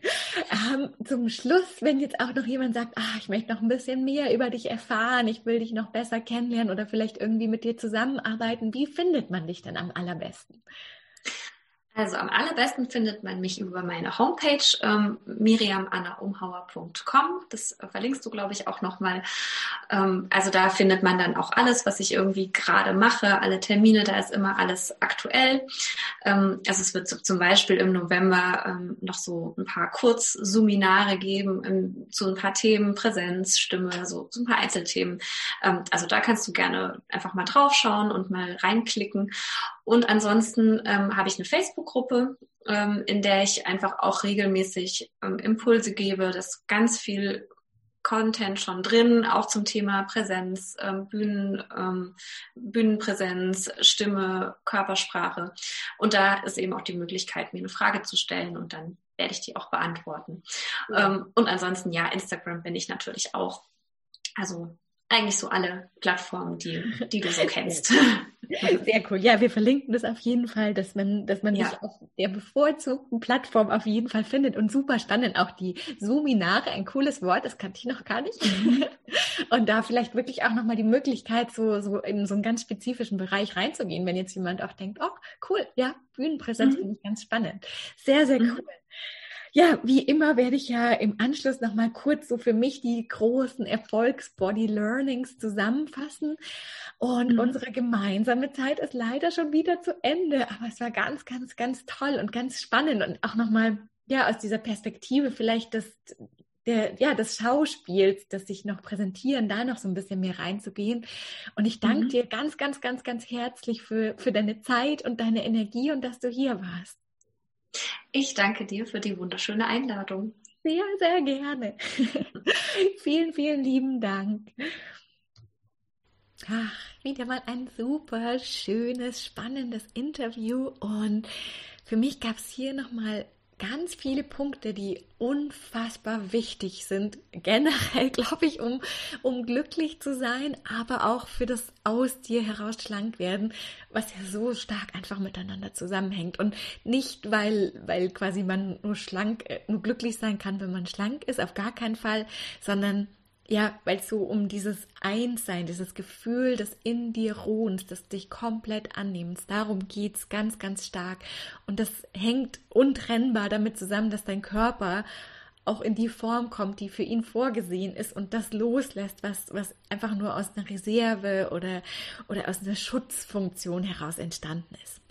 ähm, zum Schluss, wenn jetzt auch noch jemand sagt, ah, ich möchte noch ein bisschen mehr über dich erfahren, ich will dich noch besser kennenlernen oder vielleicht irgendwie mit dir zusammenarbeiten, wie findet man dich denn am allerbesten? Also am allerbesten findet man mich über meine Homepage ähm, miriamannaumhauer.com. Das verlinkst du, glaube ich, auch nochmal. Ähm, also da findet man dann auch alles, was ich irgendwie gerade mache, alle Termine, da ist immer alles aktuell. Ähm, also es wird zum Beispiel im November ähm, noch so ein paar Kurzsuminare geben ähm, zu ein paar Themen, Präsenz, Stimme, so, so ein paar Einzelthemen. Ähm, also da kannst du gerne einfach mal draufschauen und mal reinklicken. Und ansonsten ähm, habe ich eine Facebook-Gruppe, ähm, in der ich einfach auch regelmäßig ähm, Impulse gebe. dass ganz viel Content schon drin, auch zum Thema Präsenz, ähm, Bühnen, ähm, Bühnenpräsenz, Stimme, Körpersprache. Und da ist eben auch die Möglichkeit, mir eine Frage zu stellen und dann werde ich die auch beantworten. Ähm, und ansonsten, ja, Instagram bin ich natürlich auch. Also eigentlich so alle Plattformen, die, die du so kennst. Sehr cool. Ja, wir verlinken das auf jeden Fall, dass man, dass man ja. dich auf der bevorzugten Plattform auf jeden Fall findet. Und super spannend auch die Suminare, ein cooles Wort, das kannte ich noch gar nicht. Mhm. Und da vielleicht wirklich auch nochmal die Möglichkeit, so, so in so einen ganz spezifischen Bereich reinzugehen, wenn jetzt jemand auch denkt, oh, cool, ja, Bühnenpräsenz mhm. finde ich ganz spannend. Sehr, sehr mhm. Ja, wie immer werde ich ja im Anschluss nochmal kurz so für mich die großen Erfolgs-Body-Learnings zusammenfassen. Und mhm. unsere gemeinsame Zeit ist leider schon wieder zu Ende. Aber es war ganz, ganz, ganz toll und ganz spannend und auch nochmal, ja, aus dieser Perspektive vielleicht das, der, ja, des Schauspiels, das sich noch präsentieren, da noch so ein bisschen mehr reinzugehen. Und ich danke mhm. dir ganz, ganz, ganz, ganz herzlich für, für deine Zeit und deine Energie und dass du hier warst. Ich danke dir für die wunderschöne Einladung. Sehr, sehr gerne. vielen, vielen lieben Dank. Ach, wieder mal ein super schönes, spannendes Interview und für mich gab es hier nochmal ganz viele Punkte, die unfassbar wichtig sind, generell, glaube ich, um, um glücklich zu sein, aber auch für das aus dir heraus schlank werden, was ja so stark einfach miteinander zusammenhängt. Und nicht, weil, weil quasi man nur schlank, äh, nur glücklich sein kann, wenn man schlank ist, auf gar keinen Fall, sondern ja, weil es so um dieses Einssein, dieses Gefühl des in dir Ruhens, des dich komplett annimmens, darum geht's ganz, ganz stark. Und das hängt untrennbar damit zusammen, dass dein Körper auch in die Form kommt, die für ihn vorgesehen ist und das loslässt, was, was einfach nur aus einer Reserve oder, oder aus einer Schutzfunktion heraus entstanden ist.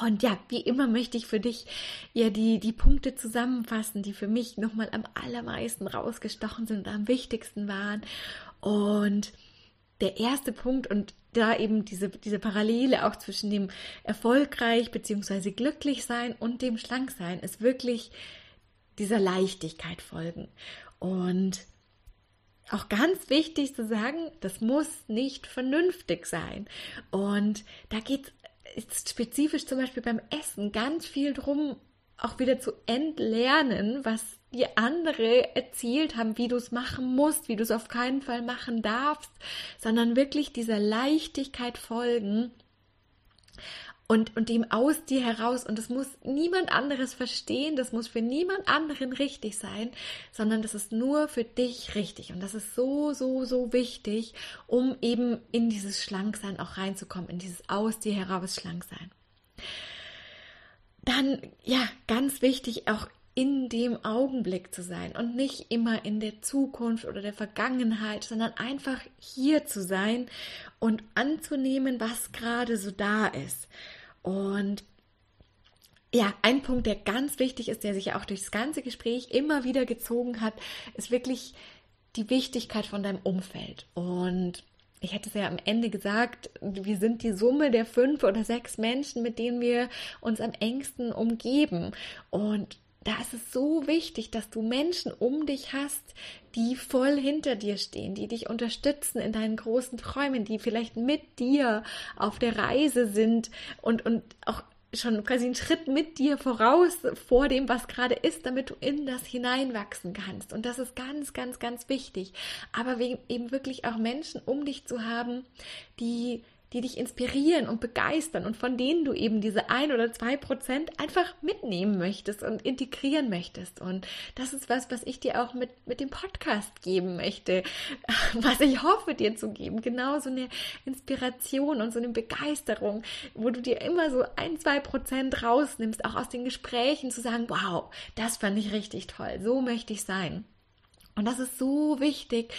Und ja, wie immer möchte ich für dich ja die, die Punkte zusammenfassen, die für mich nochmal am allermeisten rausgestochen sind und am wichtigsten waren. Und der erste Punkt und da eben diese, diese Parallele auch zwischen dem erfolgreich bzw. glücklich sein und dem schlank sein ist wirklich dieser Leichtigkeit folgen. Und auch ganz wichtig zu sagen, das muss nicht vernünftig sein. Und da geht es ist spezifisch zum Beispiel beim Essen ganz viel drum, auch wieder zu entlernen, was die andere erzählt haben, wie du es machen musst, wie du es auf keinen Fall machen darfst, sondern wirklich dieser Leichtigkeit folgen und, und dem aus dir heraus. Und das muss niemand anderes verstehen, das muss für niemand anderen richtig sein, sondern das ist nur für dich richtig. Und das ist so, so, so wichtig, um eben in dieses Schlanksein auch reinzukommen, in dieses aus dir heraus Schlanksein. Dann, ja, ganz wichtig, auch in dem Augenblick zu sein und nicht immer in der Zukunft oder der Vergangenheit, sondern einfach hier zu sein und anzunehmen, was gerade so da ist. Und ja, ein Punkt, der ganz wichtig ist, der sich ja auch durch das ganze Gespräch immer wieder gezogen hat, ist wirklich die Wichtigkeit von deinem Umfeld. Und ich hätte es ja am Ende gesagt, wir sind die Summe der fünf oder sechs Menschen, mit denen wir uns am engsten umgeben. Und da ist es so wichtig, dass du Menschen um dich hast, die voll hinter dir stehen, die dich unterstützen in deinen großen Träumen, die vielleicht mit dir auf der Reise sind und, und auch schon quasi einen Schritt mit dir voraus vor dem, was gerade ist, damit du in das hineinwachsen kannst. Und das ist ganz, ganz, ganz wichtig. Aber eben wirklich auch Menschen um dich zu haben, die die dich inspirieren und begeistern und von denen du eben diese ein oder zwei Prozent einfach mitnehmen möchtest und integrieren möchtest. Und das ist was, was ich dir auch mit, mit dem Podcast geben möchte, was ich hoffe dir zu geben. Genau so eine Inspiration und so eine Begeisterung, wo du dir immer so ein, zwei Prozent rausnimmst, auch aus den Gesprächen zu sagen, wow, das fand ich richtig toll, so möchte ich sein. Und das ist so wichtig,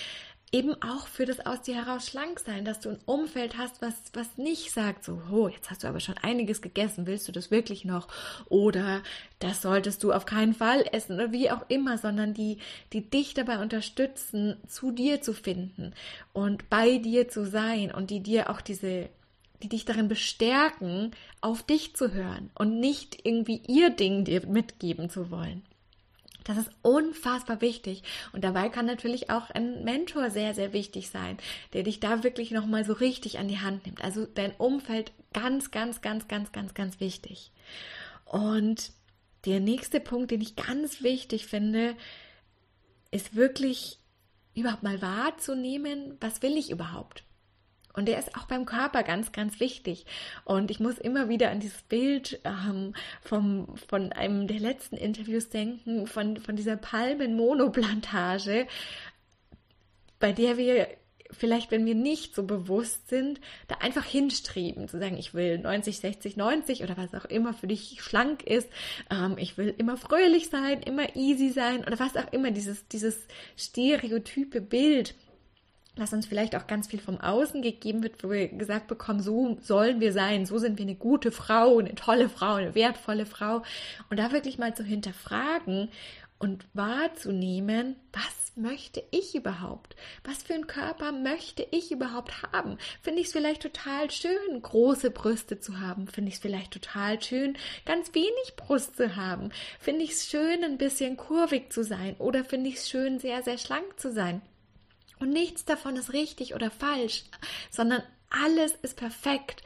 eben auch für das aus dir heraus schlank sein, dass du ein Umfeld hast, was, was nicht sagt, so, oh, jetzt hast du aber schon einiges gegessen, willst du das wirklich noch? Oder das solltest du auf keinen Fall essen oder wie auch immer, sondern die, die dich dabei unterstützen, zu dir zu finden und bei dir zu sein und die dir auch diese die dich darin bestärken, auf dich zu hören und nicht irgendwie ihr Ding dir mitgeben zu wollen. Das ist unfassbar wichtig. Und dabei kann natürlich auch ein Mentor sehr, sehr wichtig sein, der dich da wirklich nochmal so richtig an die Hand nimmt. Also dein Umfeld ganz, ganz, ganz, ganz, ganz, ganz wichtig. Und der nächste Punkt, den ich ganz wichtig finde, ist wirklich überhaupt mal wahrzunehmen, was will ich überhaupt? Und der ist auch beim Körper ganz, ganz wichtig. Und ich muss immer wieder an dieses Bild ähm, vom, von einem der letzten Interviews denken, von, von dieser Palmenmonoplantage, bei der wir vielleicht, wenn wir nicht so bewusst sind, da einfach hinstreben, zu sagen, ich will 90, 60, 90 oder was auch immer für dich schlank ist. Ähm, ich will immer fröhlich sein, immer easy sein oder was auch immer, dieses, dieses stereotype Bild was uns vielleicht auch ganz viel vom Außen gegeben wird, wo wir gesagt bekommen, so sollen wir sein, so sind wir eine gute Frau, eine tolle Frau, eine wertvolle Frau. Und da wirklich mal zu hinterfragen und wahrzunehmen, was möchte ich überhaupt? Was für einen Körper möchte ich überhaupt haben? Finde ich es vielleicht total schön, große Brüste zu haben? Finde ich es vielleicht total schön, ganz wenig Brust zu haben? Finde ich es schön, ein bisschen kurvig zu sein? Oder finde ich es schön, sehr, sehr schlank zu sein? Und nichts davon ist richtig oder falsch, sondern alles ist perfekt,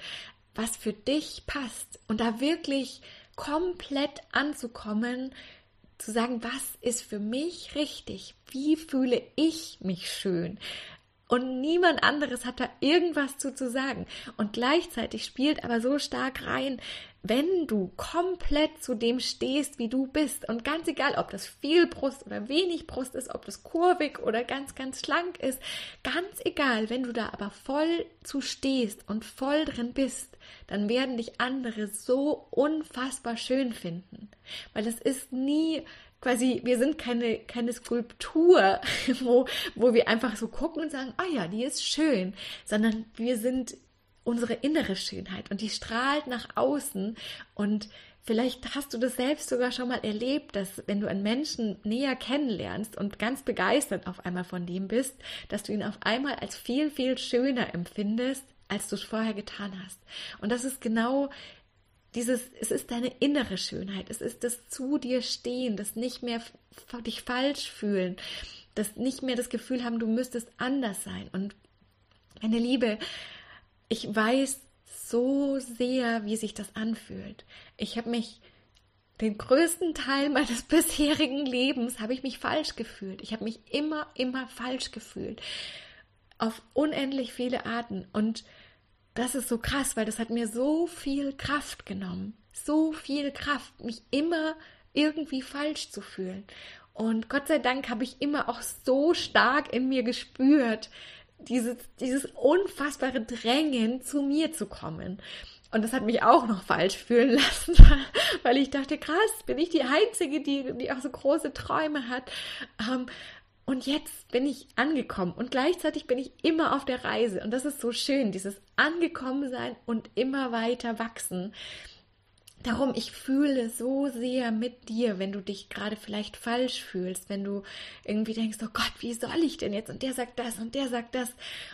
was für dich passt. Und da wirklich komplett anzukommen, zu sagen, was ist für mich richtig? Wie fühle ich mich schön? Und niemand anderes hat da irgendwas zu, zu sagen. Und gleichzeitig spielt aber so stark rein, wenn du komplett zu dem stehst, wie du bist, und ganz egal, ob das viel Brust oder wenig Brust ist, ob das kurvig oder ganz, ganz schlank ist, ganz egal, wenn du da aber voll zu stehst und voll drin bist, dann werden dich andere so unfassbar schön finden. Weil das ist nie quasi, wir sind keine, keine Skulptur, wo, wo wir einfach so gucken und sagen, ah oh ja, die ist schön, sondern wir sind unsere innere Schönheit und die strahlt nach außen und Vielleicht hast du das selbst sogar schon mal erlebt, dass wenn du einen Menschen näher kennenlernst und ganz begeistert auf einmal von dem bist, dass du ihn auf einmal als viel, viel schöner empfindest, als du es vorher getan hast. Und das ist genau dieses, es ist deine innere Schönheit, es ist das zu dir stehen, das nicht mehr dich falsch fühlen, das nicht mehr das Gefühl haben, du müsstest anders sein. Und meine Liebe, ich weiß so sehr, wie sich das anfühlt. Ich habe mich den größten Teil meines bisherigen Lebens habe ich mich falsch gefühlt. Ich habe mich immer, immer falsch gefühlt. Auf unendlich viele Arten. Und das ist so krass, weil das hat mir so viel Kraft genommen. So viel Kraft, mich immer irgendwie falsch zu fühlen. Und Gott sei Dank habe ich immer auch so stark in mir gespürt, dieses, dieses unfassbare Drängen, zu mir zu kommen. Und das hat mich auch noch falsch fühlen lassen, weil ich dachte, krass, bin ich die Einzige, die, die auch so große Träume hat. Ähm, und jetzt bin ich angekommen und gleichzeitig bin ich immer auf der Reise. Und das ist so schön, dieses Angekommensein und immer weiter wachsen. Darum, ich fühle so sehr mit dir, wenn du dich gerade vielleicht falsch fühlst, wenn du irgendwie denkst, oh Gott, wie soll ich denn jetzt? Und der sagt das und der sagt das.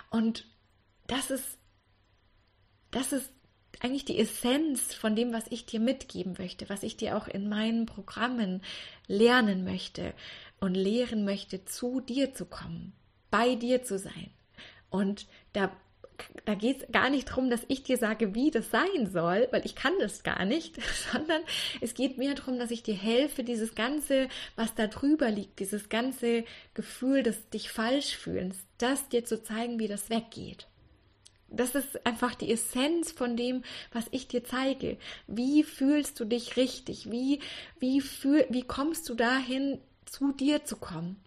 Und das ist, das ist eigentlich die Essenz von dem, was ich dir mitgeben möchte, was ich dir auch in meinen Programmen lernen möchte und lehren möchte, zu dir zu kommen, bei dir zu sein. Und da da geht es gar nicht darum, dass ich dir sage, wie das sein soll, weil ich kann das gar nicht, sondern es geht mehr darum, dass ich dir helfe, dieses Ganze, was da drüber liegt, dieses ganze Gefühl des dich falsch fühlens, das dir zu zeigen, wie das weggeht. Das ist einfach die Essenz von dem, was ich dir zeige. Wie fühlst du dich richtig? Wie, wie, fühl, wie kommst du dahin, zu dir zu kommen?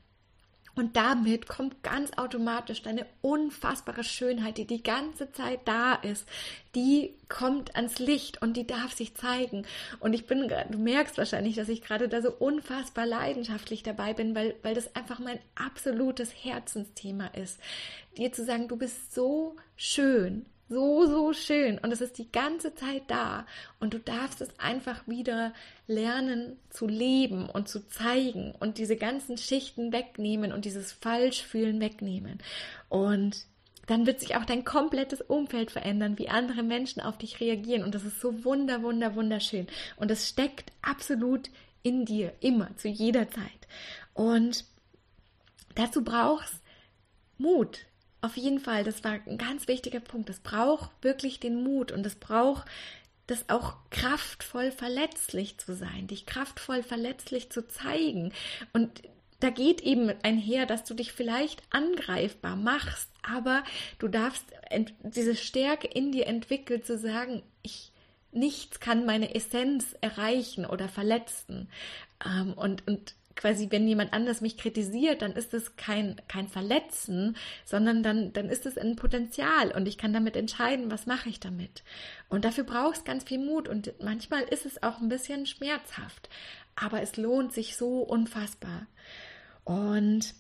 Und damit kommt ganz automatisch deine unfassbare Schönheit, die die ganze Zeit da ist, die kommt ans Licht und die darf sich zeigen. Und ich bin, du merkst wahrscheinlich, dass ich gerade da so unfassbar leidenschaftlich dabei bin, weil, weil das einfach mein absolutes Herzensthema ist. Dir zu sagen, du bist so schön so, so schön und es ist die ganze Zeit da und du darfst es einfach wieder lernen zu leben und zu zeigen und diese ganzen Schichten wegnehmen und dieses Falschfühlen wegnehmen. Und dann wird sich auch dein komplettes Umfeld verändern, wie andere Menschen auf dich reagieren und das ist so wunder, wunder, wunderschön und es steckt absolut in dir, immer, zu jeder Zeit. Und dazu brauchst Mut, auf jeden Fall, das war ein ganz wichtiger Punkt. Es braucht wirklich den Mut und es braucht das auch kraftvoll verletzlich zu sein, dich kraftvoll verletzlich zu zeigen. Und da geht eben einher, dass du dich vielleicht angreifbar machst, aber du darfst diese Stärke in dir entwickeln, zu sagen, ich, nichts kann meine Essenz erreichen oder verletzen. Ähm, und, und quasi, wenn jemand anders mich kritisiert, dann ist es kein, kein Verletzen, sondern dann, dann ist es ein Potenzial und ich kann damit entscheiden, was mache ich damit. Und dafür brauchst ganz viel Mut und manchmal ist es auch ein bisschen schmerzhaft, aber es lohnt sich so unfassbar. Und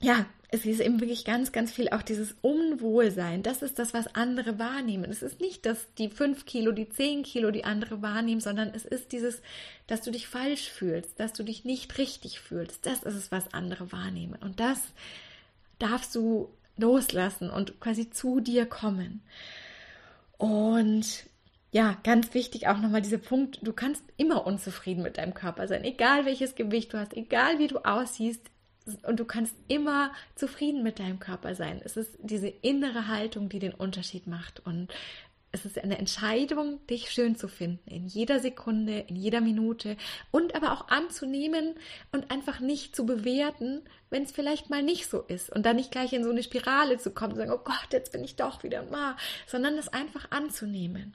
ja, es ist eben wirklich ganz, ganz viel auch dieses Unwohlsein. Das ist das, was andere wahrnehmen. Es ist nicht, dass die fünf Kilo, die zehn Kilo die andere wahrnehmen, sondern es ist dieses, dass du dich falsch fühlst, dass du dich nicht richtig fühlst. Das ist es, was andere wahrnehmen. Und das darfst du loslassen und quasi zu dir kommen. Und ja, ganz wichtig auch nochmal dieser Punkt, du kannst immer unzufrieden mit deinem Körper sein, egal welches Gewicht du hast, egal wie du aussiehst, und du kannst immer zufrieden mit deinem Körper sein. Es ist diese innere Haltung, die den Unterschied macht. Und es ist eine Entscheidung, dich schön zu finden, in jeder Sekunde, in jeder Minute und aber auch anzunehmen und einfach nicht zu bewerten, wenn es vielleicht mal nicht so ist und dann nicht gleich in so eine Spirale zu kommen sagen, oh Gott, jetzt bin ich doch wieder mal, sondern es einfach anzunehmen.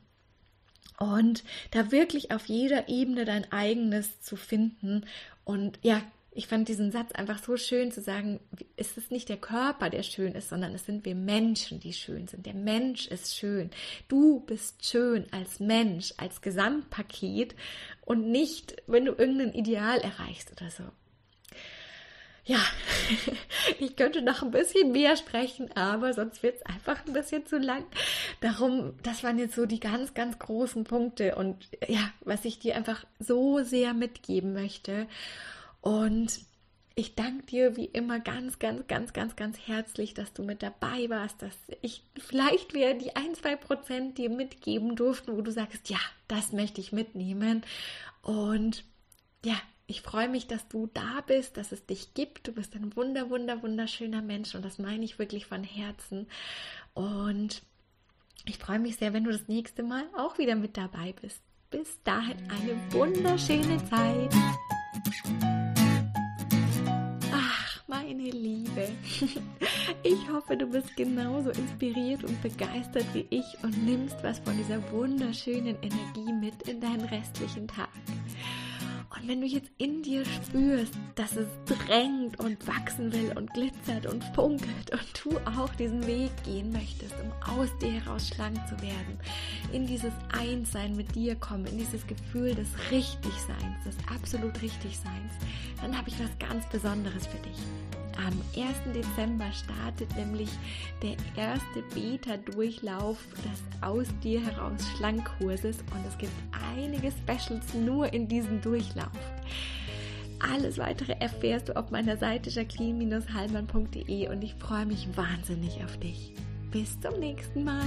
Und da wirklich auf jeder Ebene dein eigenes zu finden und ja, ich fand diesen Satz einfach so schön zu sagen, es ist nicht der Körper, der schön ist, sondern es sind wir Menschen, die schön sind. Der Mensch ist schön. Du bist schön als Mensch, als Gesamtpaket und nicht, wenn du irgendein Ideal erreichst oder so. Ja, ich könnte noch ein bisschen mehr sprechen, aber sonst wird es einfach ein bisschen zu lang. Darum, das waren jetzt so die ganz, ganz großen Punkte und ja, was ich dir einfach so sehr mitgeben möchte. Und ich danke dir wie immer ganz, ganz, ganz, ganz, ganz herzlich, dass du mit dabei warst, dass ich vielleicht wieder die ein, zwei Prozent dir mitgeben durften, wo du sagst, ja, das möchte ich mitnehmen. Und ja, ich freue mich, dass du da bist, dass es dich gibt. Du bist ein wunder, wunder, wunderschöner Mensch und das meine ich wirklich von Herzen. Und ich freue mich sehr, wenn du das nächste Mal auch wieder mit dabei bist. Bis dahin eine wunderschöne Zeit meine Liebe. Ich hoffe, du bist genauso inspiriert und begeistert wie ich und nimmst was von dieser wunderschönen Energie mit in deinen restlichen Tag. Und wenn du jetzt in dir spürst, dass es drängt und wachsen will und glitzert und funkelt und du auch diesen Weg gehen möchtest, um aus dir heraus schlank zu werden, in dieses Einssein mit dir kommen, in dieses Gefühl des Richtigseins, des absolut Richtigseins, dann habe ich was ganz Besonderes für dich. Am 1. Dezember startet nämlich der erste Beta-Durchlauf des Aus dir heraus Schlankkurses und es gibt einige Specials nur in diesem Durchlauf. Alles weitere erfährst du auf meiner Seite jacqueline-hallmann.de und ich freue mich wahnsinnig auf dich. Bis zum nächsten Mal.